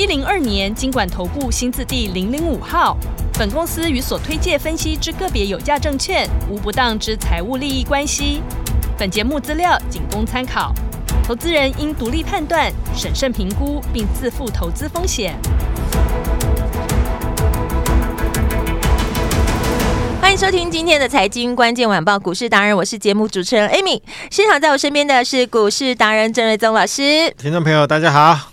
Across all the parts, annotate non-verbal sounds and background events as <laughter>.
一零二年金管投顾新字第零零五号。本公司与所推介分析之个别有价证券无不当之财务利益关系。本节目资料仅供参考，投资人应独立判断、审慎评估，并自负投资风险。欢迎收听今天的财经关键晚报股市达人，我是节目主持人 Amy。现场在我身边的是股市达人郑瑞宗老师。听众朋友，大家好。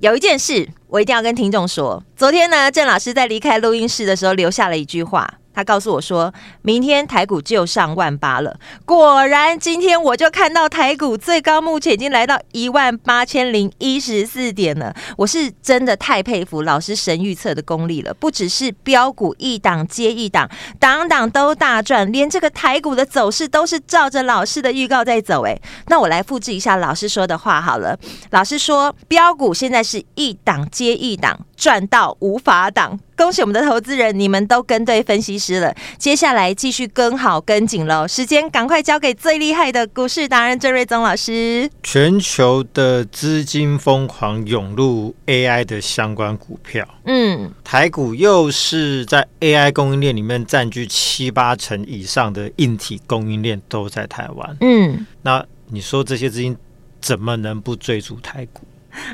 有一件事，我一定要跟听众说。昨天呢，郑老师在离开录音室的时候，留下了一句话。他告诉我说，明天台股就上万八了。果然，今天我就看到台股最高，目前已经来到一万八千零一十四点了。我是真的太佩服老师神预测的功力了，不只是标股一档接一档，档档都大赚，连这个台股的走势都是照着老师的预告在走。哎，那我来复制一下老师说的话好了。老师说，标股现在是一档接一档，赚到无法挡。恭喜我们的投资人，你们都跟对分析师了。接下来继续跟好跟紧喽，时间赶快交给最厉害的股市达人郑瑞宗老师。全球的资金疯狂涌入 AI 的相关股票，嗯，台股又是在 AI 供应链里面占据七八成以上的硬体供应链都在台湾，嗯，那你说这些资金怎么能不追逐台股？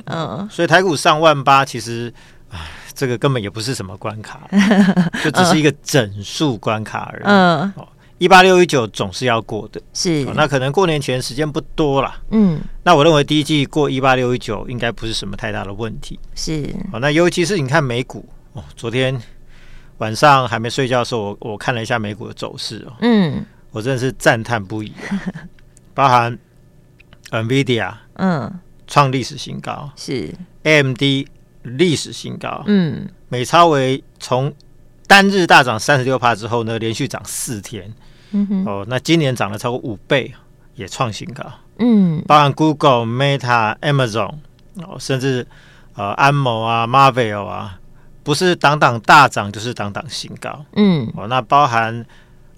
嗯，所以台股上万八，其实唉。这个根本也不是什么关卡，<laughs> 就只是一个整数关卡而已。嗯，一八六一九总是要过的，是。那可能过年前时间不多了。嗯，那我认为第一季过一八六一九应该不是什么太大的问题。是。哦，那尤其是你看美股哦，昨天晚上还没睡觉的时候，我我看了一下美股的走势哦。嗯，我真的是赞叹不已，<laughs> 包含 NVIDIA 嗯创历史新高，是 AMD。历史新高，嗯，美超为从单日大涨三十六帕之后呢，连续涨四天，嗯哼，哦，那今年涨了超过五倍，也创新高，嗯，包含 Google、Meta、Amazon，哦，甚至呃安某啊、Marvell 啊，不是档档大涨，就是档档新高，嗯，哦，那包含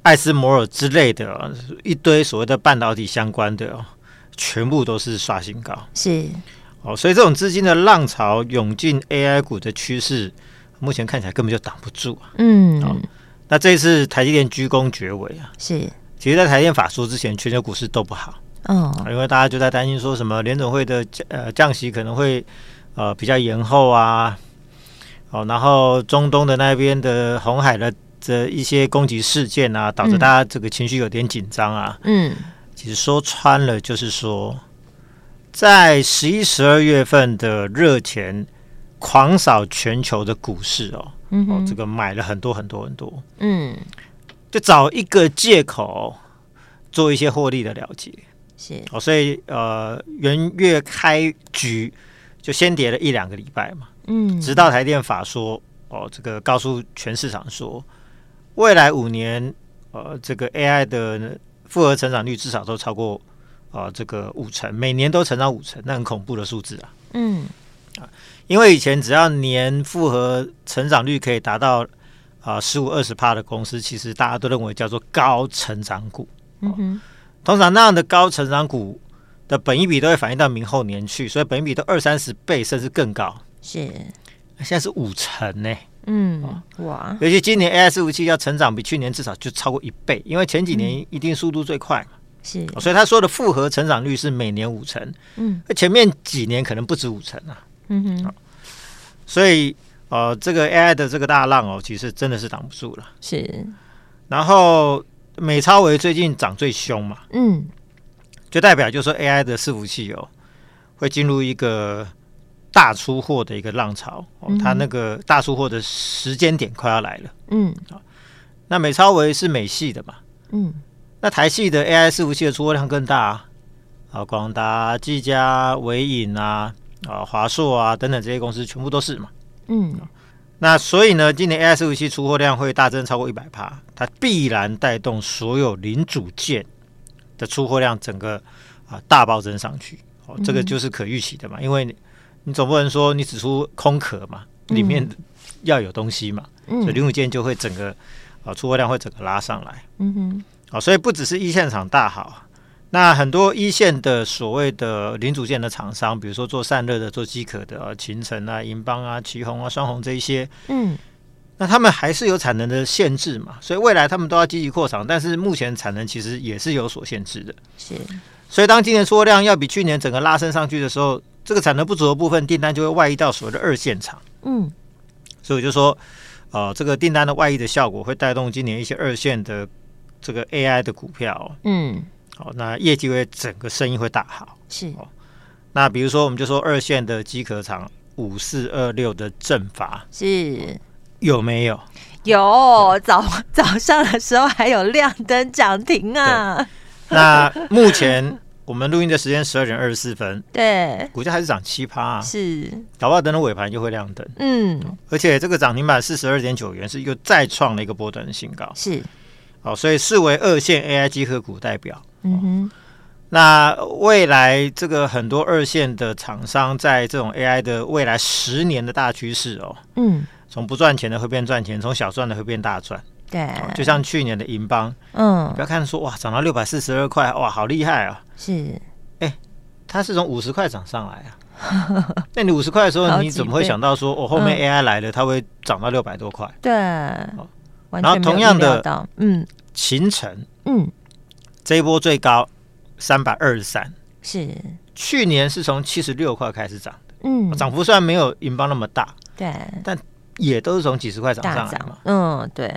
艾斯摩尔之类的一堆所谓的半导体相关的，哦，全部都是刷新高，是。哦，所以这种资金的浪潮涌进 AI 股的趋势，目前看起来根本就挡不住啊。嗯，哦，那这一次台积电鞠躬绝尾啊，是。其实，在台积电法说之前，全球股市都不好。哦，因为大家就在担心说什么联总会的降呃降息可能会呃比较延后啊。哦，然后中东的那边的红海的这一些攻击事件啊，导致大家这个情绪有点紧张啊。嗯，其实说穿了就是说。在十一、十二月份的热钱狂扫全球的股市哦，嗯，哦，这个买了很多很多很多，嗯，就找一个借口做一些获利的了结，是。哦，所以呃，元月开局就先跌了一两个礼拜嘛，嗯，直到台电法说哦，这个告诉全市场说，未来五年呃，这个 AI 的复合成长率至少都超过。啊、呃，这个五成每年都成长五成，那很恐怖的数字啊。嗯，啊，因为以前只要年复合成长率可以达到啊十五二十趴的公司，其实大家都认为叫做高成长股。嗯哼，通常那样的高成长股的本益比都会反映到明后年去，所以本益比都二三十倍甚至更高。是，现在是五成呢。嗯，哇，尤其今年 AI 伺服器要成长比去年至少就超过一倍，因为前几年一定速度最快嘛。是，所以他说的复合成长率是每年五成，嗯，前面几年可能不止五成啊，嗯哼，所以呃，这个 AI 的这个大浪哦，其实真的是挡不住了，是。然后美超维最近涨最凶嘛，嗯，就代表就是说 AI 的伺服器哦，会进入一个大出货的一个浪潮，哦，它那个大出货的时间点快要来了，嗯，那美超维是美系的嘛，嗯。那台系的 AI 伺服器的出货量更大啊，啊，广达、技嘉、伟影啊，啊，华硕啊等等这些公司全部都是嘛。嗯，那所以呢，今年 AI 伺服器出货量会大增超过一百趴，它必然带动所有零组件的出货量整个啊大暴增上去，哦，这个就是可预期的嘛，因为你总不能说你只出空壳嘛，里面要有东西嘛，所以零组件就会整个啊出货量会整个拉上来，嗯哼，好，所以不只是一线厂大好。那很多一线的所谓的零组件的厂商，比如说做散热的、做机壳的啊，秦城啊、银邦啊、奇鋐啊、双红这一些，嗯，那他们还是有产能的限制嘛，所以未来他们都要积极扩厂，但是目前产能其实也是有所限制的。是，所以当今年出货量要比去年整个拉升上去的时候，这个产能不足的部分订单就会外溢到所谓的二线厂。嗯，所以我就说，呃，这个订单的外溢的效果会带动今年一些二线的这个 AI 的股票。嗯。好，那业绩会整个生意会大好。是哦，那比如说，我们就说二线的机壳厂五四二六的正法是有没有？有，早早上的时候还有亮灯涨停啊。那目前我们录音的时间十二点二十四分，<laughs> 对，股价还是涨七趴啊。是，搞不好等到尾盘就会亮灯。嗯，而且这个涨停板四十二点九元是一个再创了一个波段的新高。是，好，所以视为二线 AI 集合股代表。嗯哼，那未来这个很多二线的厂商在这种 AI 的未来十年的大趋势哦，嗯，从不赚钱的会变赚钱，从小赚的会变大赚，对，就像去年的银邦，嗯，不要看说哇涨到六百四十二块，哇好厉害啊，是，哎，它是从五十块涨上来啊，那你五十块的时候 <laughs> 你怎么会想到说我后面 AI 来了，它会涨到六百多块？对，然后同样的，嗯，秦城，嗯。这一波最高三百二十三，是。去年是从七十六块开始涨的，嗯，涨幅虽然没有银邦那么大，对，但也都是从几十块涨上来嘛，嗯，对，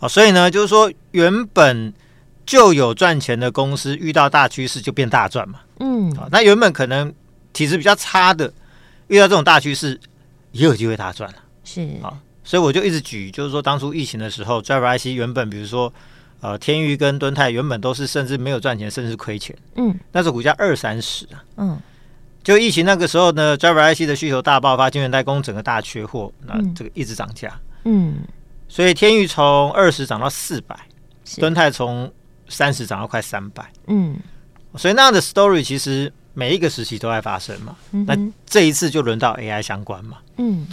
哦，所以呢，就是说原本就有赚钱的公司遇到大趋势就变大赚嘛，嗯，好，那原本可能体质比较差的遇到这种大趋势也有机会大赚了，是。啊，所以我就一直举，就是说当初疫情的时候，Driver IC 原本比如说。呃，天钰跟敦泰原本都是甚至没有赚钱，甚至亏钱。嗯，那时候股价二三十啊。嗯，就疫情那个时候呢，Driver IC 的需求大爆发，晶圆代工整个大缺货，那这个一直涨价。嗯，所以天钰从二十涨到四百，敦泰从三十涨到快三百。嗯，所以那样的 story 其实每一个时期都在发生嘛。嗯、那这一次就轮到 AI 相关嘛。嗯，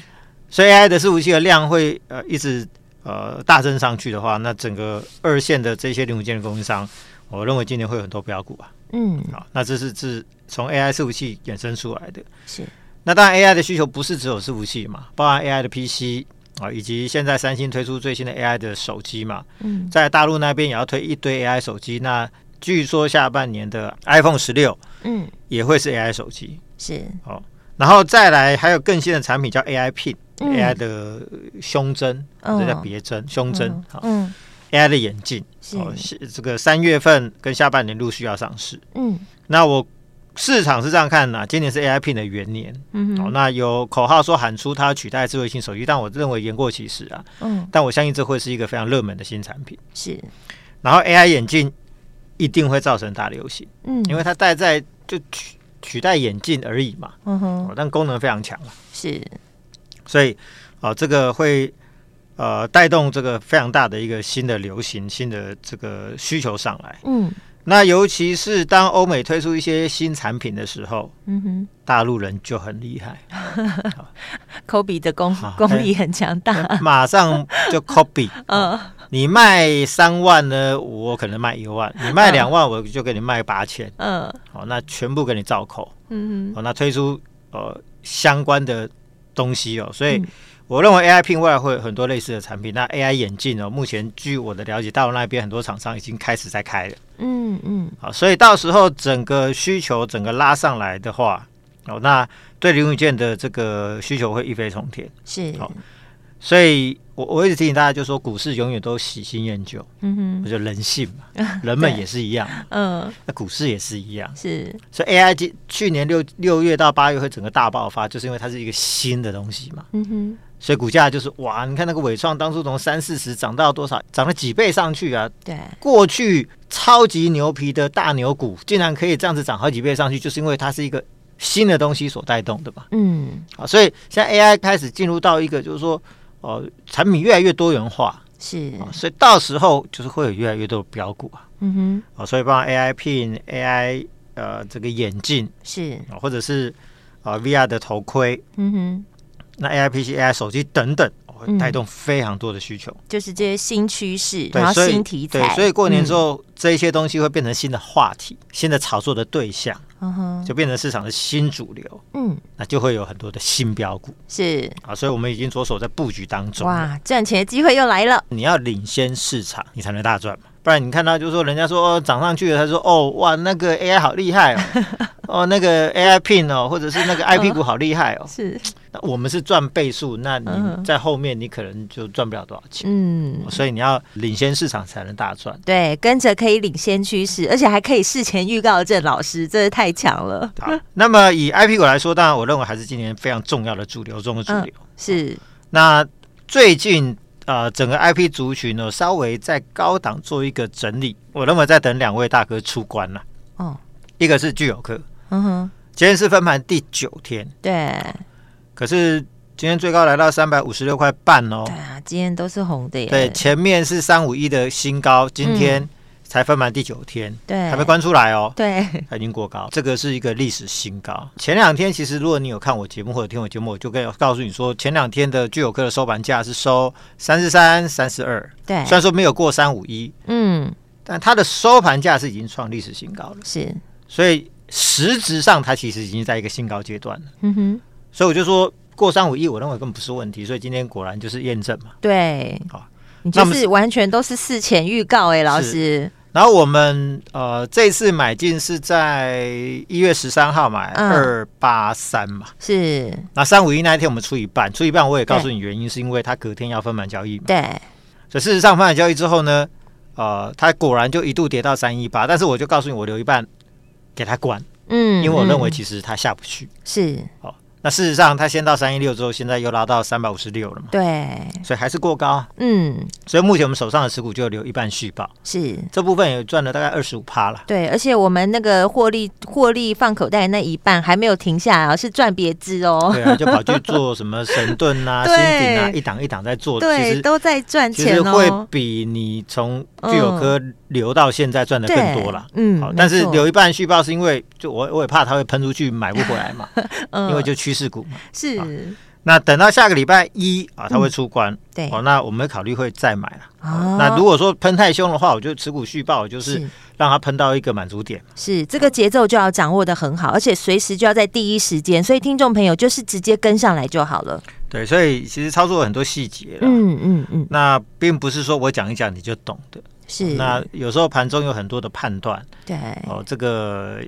所以 AI 的伺服器的量会呃一直。呃，大增上去的话，那整个二线的这些零部件的供应商，我认为今年会有很多标股啊。嗯，好，那这是自从 AI 伺服器衍生出来的。是，那当然 AI 的需求不是只有伺服器嘛，包含 AI 的 PC 啊，以及现在三星推出最新的 AI 的手机嘛。嗯，在大陆那边也要推一堆 AI 手机。那据说下半年的 iPhone 十六，嗯，也会是 AI 手机。是，好，然后再来还有更新的产品叫 AI Pin。AI 的胸针，这叫别针，胸针。好，AI 的眼镜，哦，这个三月份跟下半年陆续要上市。嗯，那我市场是这样看的，今年是 AI Pin 的元年。嗯，哦，那有口号说喊出它取代智慧型手机，但我认为言过其实啊。嗯，但我相信这会是一个非常热门的新产品。是，然后 AI 眼镜一定会造成大流行。嗯，因为它戴在就取取代眼镜而已嘛。嗯哼，但功能非常强啊。是。所以，啊，这个会呃带动这个非常大的一个新的流行，新的这个需求上来。嗯，那尤其是当欧美推出一些新产品的时候，嗯哼，大陆人就很厉害，<laughs> copy 的功功力很强大，马上就 copy。<laughs> 嗯，你卖三万呢，我可能卖一万；你卖两万，我就给你卖八千。嗯，好，那全部给你照扣。嗯哼，好，那推出呃相关的。东西哦，所以我认为 AI Pin 未来会有很多类似的产品。那 AI 眼镜哦，目前据我的了解，大陆那边很多厂商已经开始在开了。嗯嗯，好，所以到时候整个需求整个拉上来的话，哦，那对零组件的这个需求会一飞冲天。是，好，所以。我我一直提醒大家，就是说股市永远都喜新厌旧，嗯哼，我觉得人性嘛，<laughs> 人们也是一样，嗯，那股市也是一样，是，所以 AI 去年六六月到八月会整个大爆发，就是因为它是一个新的东西嘛，嗯哼，所以股价就是哇，你看那个伟创当初从三四十涨到多少，涨了几倍上去啊，对，过去超级牛皮的大牛股竟然可以这样子涨好几倍上去，就是因为它是一个新的东西所带动的嘛，嗯，好，所以现在 AI 开始进入到一个就是说。哦，产品越来越多元化，是，所以到时候就是会有越来越多的标股啊。嗯哼，哦，所以帮 AI Pin、AI 呃这个眼镜是或者是啊、呃、VR 的头盔，嗯哼，那 AI PC、AI 手机等等。会带动非常多的需求，就是这些新趋势，对然后新题材，对，所以过年之后，嗯、这一些东西会变成新的话题、新的炒作的对象，就变成市场的新主流，嗯，那就会有很多的新标股，是。啊，所以我们已经着手在布局当中，哇，赚钱的机会又来了，你要领先市场，你才能大赚嘛。不然你看到就是说，人家说哦涨上去了，他说哦哇那个 AI 好厉害哦，<laughs> 哦那个 AI Pin 哦，或者是那个 IP 股好厉害哦，是。那我们是赚倍数，那你在后面你可能就赚不了多少钱。嗯，所以你要领先市场才能大赚。对，跟着可以领先趋势，而且还可以事前预告的郑老师，真是太强了。好，那么以 IP 股来说，当然我认为还是今年非常重要的主流中的主流。嗯、是。那最近。呃，整个 IP 族群呢，稍微在高档做一个整理。我认为在等两位大哥出关了。哦，一个是聚友客，嗯哼，今天是分盘第九天，对。可是今天最高来到三百五十六块半哦。对啊，今天都是红的耶。对，前面是三五一的新高，今天。嗯才分完第九天，对，还没关出来哦。对，它已经过高，这个是一个历史新高。前两天其实，如果你有看我节目或者听我节目，我就可以告诉你说，前两天的聚友科的收盘价是收三十三、三十二。对，虽然说没有过三五一，嗯，但它的收盘价是已经创历史新高了。是，所以实质上它其实已经在一个新高阶段了。嗯哼，所以我就说过三五一，我认为根本不是问题。所以今天果然就是验证嘛。对，好，你就是完全都是事前预告哎，老师。然后我们呃这次买进是在一月十三号买二八三嘛，是。那三五一那一天我们出一半，出一半我也告诉你原因，是因为它隔天要分盘交易嘛。对。所以事实上分盘交易之后呢，呃，它果然就一度跌到三一八，但是我就告诉你，我留一半给它关，嗯，因为我认为其实它下不去。是。好。那事实上，它先到三一六之后，现在又拉到三百五十六了嘛？对，所以还是过高。嗯，所以目前我们手上的持股就留一半续报，是这部分也赚了大概二十五趴了。对，而且我们那个获利获利放口袋那一半还没有停下来，是赚别支哦。对啊，就跑去做什么神盾啊、<laughs> 新鼎啊，一档一档在做，对，其实都在赚钱哦。其实会比你从具有科留到现在赚的更多了。嗯，好，但是留一半续报是因为就我我也怕它会喷出去买不回来嘛，<laughs> 因为就趋势股嘛。是。那等到下个礼拜一啊，它会出关，对哦，那我们考虑会再买了。哦，那如果说喷太凶的话，我就持股续报，就是让它喷到一个满足点。是这个节奏就要掌握的很好，而且随时就要在第一时间，所以听众朋友就是直接跟上来就好了。对，所以其实操作很多细节了。嗯嗯嗯，那并不是说我讲一讲你就懂的。是，那有时候盘中有很多的判断。对哦，这个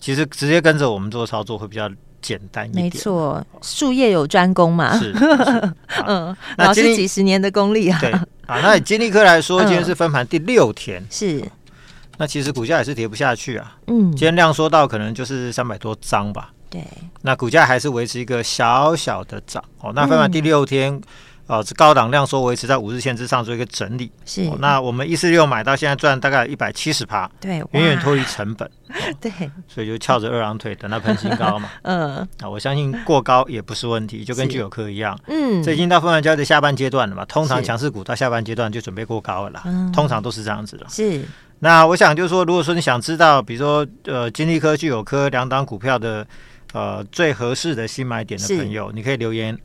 其实直接跟着我们做操作会比较。简单一点，没错，术业有专攻嘛。是，<laughs> 嗯，老师几十年的功力啊。对啊，那以金立科来说，今天是分盘第六天，是。那其实股价也是跌不下去啊。嗯，今天量缩到可能就是三百多张吧。对。那股价还是维持一个小小的涨哦。那分盘第六天。哦，这高档量缩维持在五日线之上做一个整理，是。哦、那我们一四六买到现在赚大概一百七十趴，对，远远脱离成本，<laughs> 哦、对，所以就翘着二郎腿等它喷新高嘛。<laughs> 嗯，啊，我相信过高也不是问题，就跟聚友科一样，嗯，这已经到分盘交易的下半阶段了嘛。通常强势股到下半阶段就准备过高了啦，嗯，通常都是这样子的。是。那我想就是说，如果说你想知道，比如说呃，金立科、聚友科两档股票的呃最合适的新买点的朋友，你可以留言。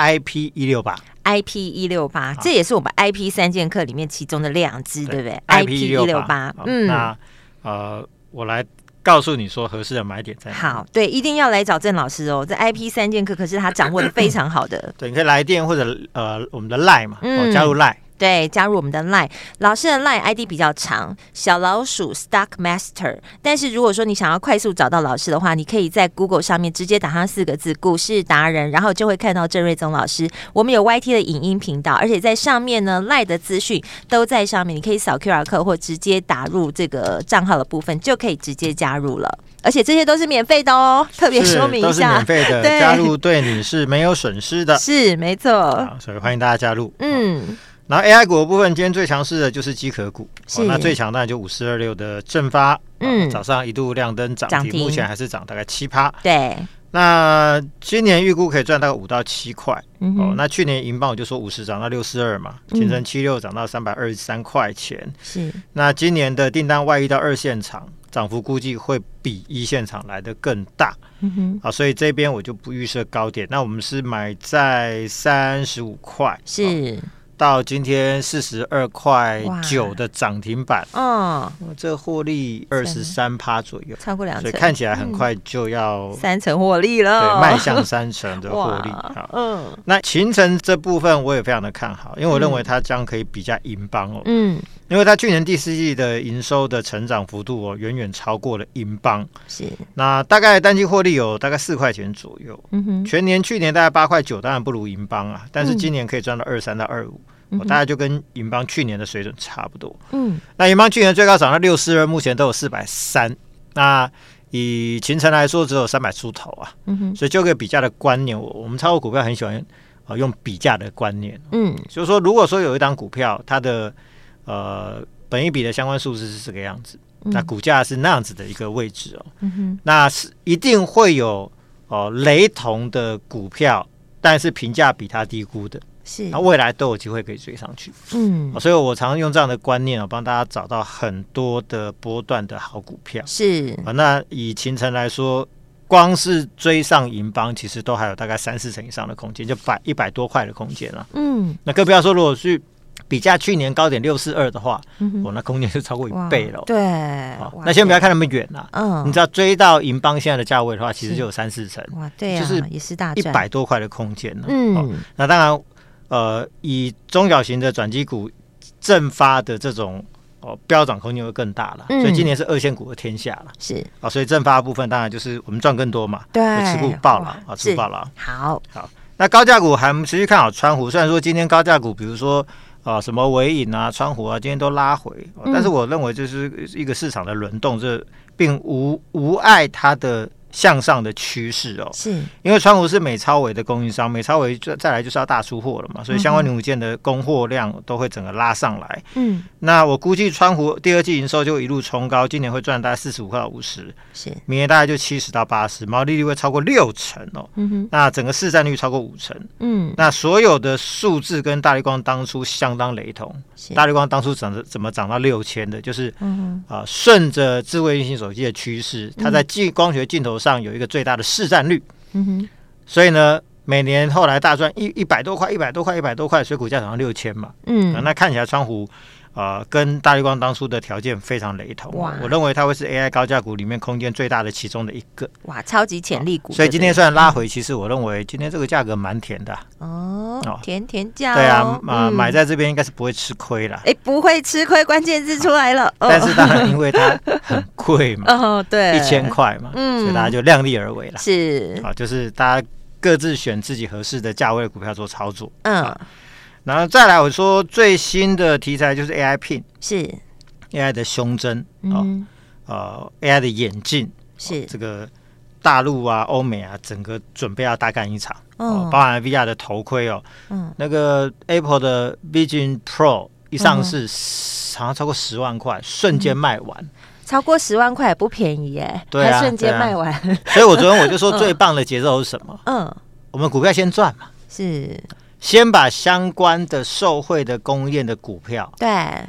IP 一六八，IP 一六八，这也是我们 IP 三剑客里面其中的两支，对不对？IP 一六八，嗯，那呃，我来告诉你说合适的买点在哪。好，对，一定要来找郑老师哦。这 IP 三剑客可是他掌握的非常好的。<laughs> 对，你可以来电或者呃我们的 Line 嘛，嗯，加入 Line。对，加入我们的 Line 老师的 Line ID 比较长，小老鼠 Stock Master。但是如果说你想要快速找到老师的话，你可以在 Google 上面直接打上四个字“股市达人”，然后就会看到郑瑞宗老师。我们有 YT 的影音频道，而且在上面呢，Line 的资讯都在上面，你可以扫 QR code 或直接打入这个账号的部分，就可以直接加入了。而且这些都是免费的哦，特别说明一下，免费的，<laughs> 加入对你是没有损失的，是没错。所以欢迎大家加入，嗯。然后 AI 股的部分，今天最强势的就是机壳股，是哦、那最强当然就五四二六的正发，嗯，早上一度亮灯涨停，目前还是涨大概七趴。对，那今年预估可以赚到五到七块。嗯、哦，那去年银棒我就说五十涨到六四二嘛，勤诚七六涨到三百二十三块钱。是。那今年的订单外溢到二线厂，涨幅估计会比一线厂来的更大。嗯哼。好，所以这边我就不预设高点。那我们是买在三十五块。是。哦到今天四十二块九的涨停板，嗯，这获利二十三趴左右，超过两成，所以看起来很快就要、嗯、三成获利了，对，迈向三成的获利。<laughs> 好，嗯，那秦城这部分我也非常的看好，因为我认为它将可以比较银邦哦，嗯，因为它去年第四季的营收的成长幅度哦，远远超过了银邦，是，那大概单季获利有大概四块钱左右，嗯哼，全年去年大概八块九，当然不如银邦啊，但是今年可以赚到二三到二五。我大概就跟银邦去年的水准差不多。嗯，那银邦去年最高涨到六四二，目前都有四百三。那以秦城来说，只有三百出头啊。嗯哼，所以就个比价的观念，我我们超过股票很喜欢啊用比价的观念。嗯，就是说，如果说有一档股票，它的呃本一比的相关数字是这个样子，那股价是那样子的一个位置哦。嗯哼，那是一定会有哦、呃、雷同的股票，但是评价比它低估的。是，那未来都有机会可以追上去，嗯，所以我常常用这样的观念啊，帮大家找到很多的波段的好股票。是啊，那以秦晨来说，光是追上银邦，其实都还有大概三四成以上的空间，就百一百多块的空间了。嗯，那更不要说，如果去比价去年高点六四二的话，嗯，我那空间就超过一倍了。对，那先不要看那么远了。嗯，你知道追到银邦现在的价位的话，其实就有三四成。哇，对啊，就是也是大一百多块的空间了。嗯，那当然。呃，以中小型的转机股正发的这种哦，飙涨空间会更大了，嗯，所以今年是二线股的天下了，是。啊，哦，所以正发的部分当然就是我们赚更多嘛，对，持股爆了啊，持股爆了，好。好，那高价股还持续看好川湖，虽然说今天高价股，比如说啊、呃、什么尾影啊、川湖啊，今天都拉回，嗯，但是我认为就是一个市场的轮动，这并无无碍它的。向上的趋势哦，是。因为川湖是美超维的供应商，美超维再再来就是要大出货了嘛，所以相关零组件的供货量都会整个拉上来。嗯，那我估计川湖第二季营收就一路冲高，今年会赚大概四十五块到五十，是。明年大概就七十到八十，毛利率会超过六成哦。嗯哼，那整个市占率超过五成。嗯，那所有的数字跟大立光当初相当雷同。大立光当初涨怎么涨到六千的？就是嗯啊，顺着智慧运行手机的趋势，它在镜光学镜头上有一个最大的市占率，嗯哼，所以呢，每年后来大赚一一百多块，一百多块，一百多块，所以股价涨到六千嘛，嗯，那看起来川湖啊，跟大立光当初的条件非常雷同，哇，我认为它会是 AI 高价股里面空间最大的其中的一个，哇，超级潜力股，所以今天虽然拉回，其实我认为今天这个价格蛮甜的，哦，甜甜价，对啊，啊，买在这边应该是不会吃亏了，哎，不会吃亏，关键字出来了，<laughs> 但是当然因为它很贵嘛，<laughs> 哦，对，一千块嘛，嗯，所以大家就量力而为了，是，啊，就是大家各自选自己合适的价位的股票做操作，嗯。然后再来，我说最新的题材就是 AI Pin，是。AI 的胸针啊，呃，AI 的眼镜是。这个大陆啊、欧美啊，整个准备要大干一场哦，包含 VR 的头盔哦，嗯，那个 Apple 的 Vision Pro 一上市，好像超过十万块，瞬间卖完，超过十万块也不便宜耶，对啊，瞬间卖完，所以我昨天我就说 <laughs> 最棒的节奏是什么？嗯，我们股票先赚嘛，是。先把相关的受惠的供应链的股票，对，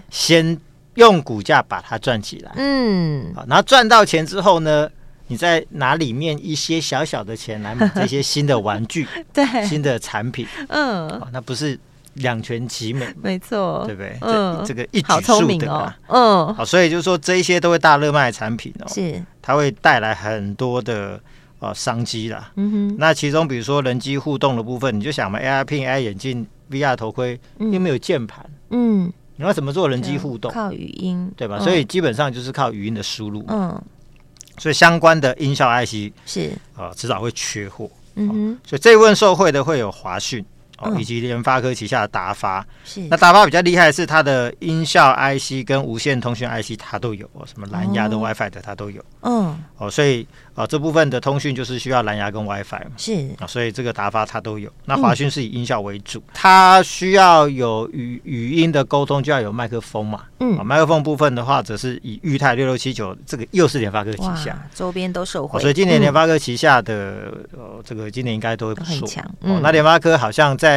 先用股价把它赚起来，嗯，好，然后赚到钱之后呢，你再拿里面一些小小的钱来买这些新的玩具，<laughs> 对，新的产品，嗯，那不是两全其美，没错，对不对？嗯，这，这个一举数得，哦，嗯，好，所以就是说这一些都会大热卖的产品哦，是，它会带来很多的。哦，商机啦，嗯哼，那其中比如说人机互动的部分，你就想嘛，AR Pin、AR 眼镜、VR 头盔，又没有键盘，嗯，你要怎么做人机互动？靠语音，对吧？所以基本上就是靠语音的输入，嗯，所以相关的音效 IC 是啊，迟早会缺货，嗯哼，所以这一问受惠的会有华讯，哦，以及联发科旗下的达发。是。那达发比较厉害的是它的音效 IC 跟无线通讯 IC 它都有哦，什么蓝牙的、WiFi 的它都有。嗯。哦，所以啊，这部分的通讯就是需要蓝牙跟 WiFi 嘛。是。啊，所以这个达发它都有。那华讯是以音效为主，它需要有语语音的沟通，就要有麦克风嘛。嗯。麦克风部分的话，则是以裕泰六六七九，这个又是联发科旗下，周边都受惠。所以今年联发科旗下的呃，这个今年应该都会不错。哦，那联发科好像在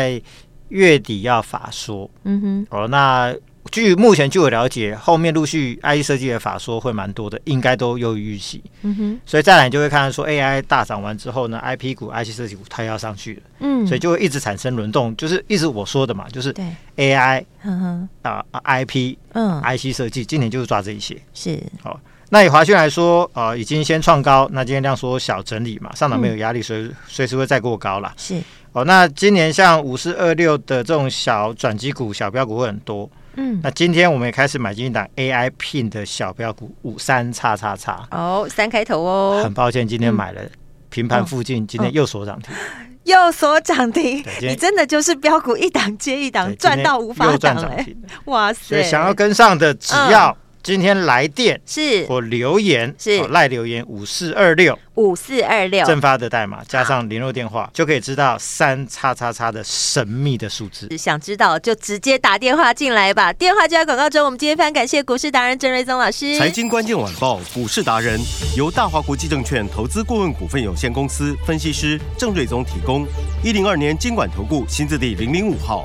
月底要法说。嗯哼。哦，那。据目前据我了解，后面陆续 IC 设计的法说会蛮多的，应该都优于预期。嗯哼，所以再来你就会看到说 AI 大涨完之后呢，IP 股、IC 设计股它要上去了。嗯，所以就会一直产生轮动，就是一直我说的嘛，就是 AI 啊 IP 嗯 IC 设计，今年就是抓这一些。是，好，那以华讯来说，呃，已经先创高，那今天量缩小整理嘛，上档没有压力，随随时会再过高了。是，哦，那今年像五四二六的这种小转机股、小标股会很多。嗯，那今天我们也开始买进一档 AI Pin 的小标股五三叉叉叉哦，三开头哦。很抱歉，今天买了平盘附近，今天又锁涨停，<laughs> 又锁涨停。你真的就是标股一档接一档，赚到无法涨哎！哇塞，想要跟上的只要。今天来电是或留言是赖留言五四二六五四二六正发的代码加上联络电话就可以知道三叉叉叉的神秘的数字。想知道就直接打电话进来吧。电话就在广告中。我们今天非常感谢股市达人郑瑞宗老师。财经关键晚报股市达人由大华国际证券投资顾问股份有限公司分析师郑瑞宗提供。一零二年经管投顾新字第零零五号。